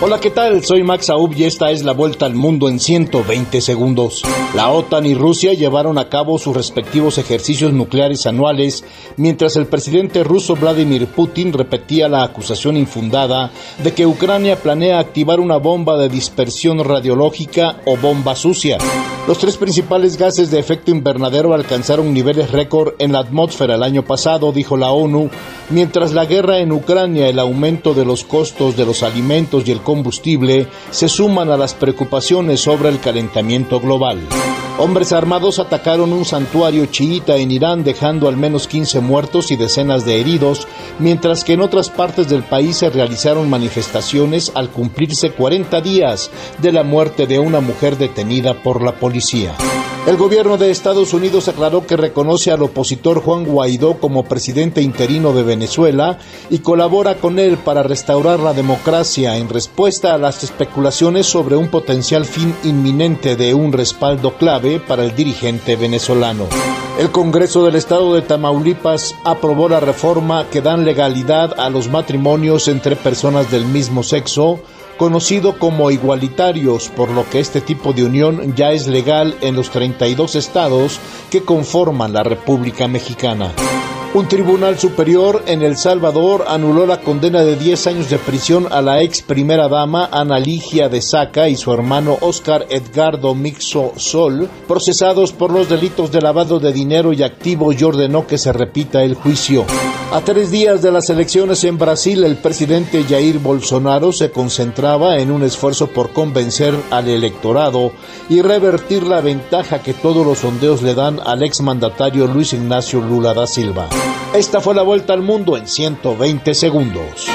Hola, ¿qué tal? Soy Max Aub y esta es la vuelta al mundo en 120 segundos. La OTAN y Rusia llevaron a cabo sus respectivos ejercicios nucleares anuales, mientras el presidente ruso Vladimir Putin repetía la acusación infundada de que Ucrania planea activar una bomba de dispersión radiológica o bomba sucia. Los tres principales gases de efecto invernadero alcanzaron niveles récord en la atmósfera el año pasado, dijo la ONU, mientras la guerra en Ucrania, el aumento de los costos de los alimentos y el combustible se suman a las preocupaciones sobre el calentamiento global. Hombres armados atacaron un santuario chiita en Irán dejando al menos 15 muertos y decenas de heridos, mientras que en otras partes del país se realizaron manifestaciones al cumplirse 40 días de la muerte de una mujer detenida por la policía. El gobierno de Estados Unidos aclaró que reconoce al opositor Juan Guaidó como presidente interino de Venezuela y colabora con él para restaurar la democracia en respuesta a las especulaciones sobre un potencial fin inminente de un respaldo clave para el dirigente venezolano. El Congreso del Estado de Tamaulipas aprobó la reforma que dan legalidad a los matrimonios entre personas del mismo sexo, conocido como igualitarios, por lo que este tipo de unión ya es legal en los 32 estados que conforman la República Mexicana. Un tribunal superior en El Salvador anuló la condena de 10 años de prisión a la ex primera dama Ana Ligia de Saca y su hermano Oscar Edgardo Mixo Sol, procesados por los delitos de lavado de dinero y activos y ordenó que se repita el juicio. A tres días de las elecciones en Brasil, el presidente Jair Bolsonaro se concentraba en un esfuerzo por convencer al electorado y revertir la ventaja que todos los sondeos le dan al exmandatario Luis Ignacio Lula da Silva. Esta fue la vuelta al mundo en 120 segundos.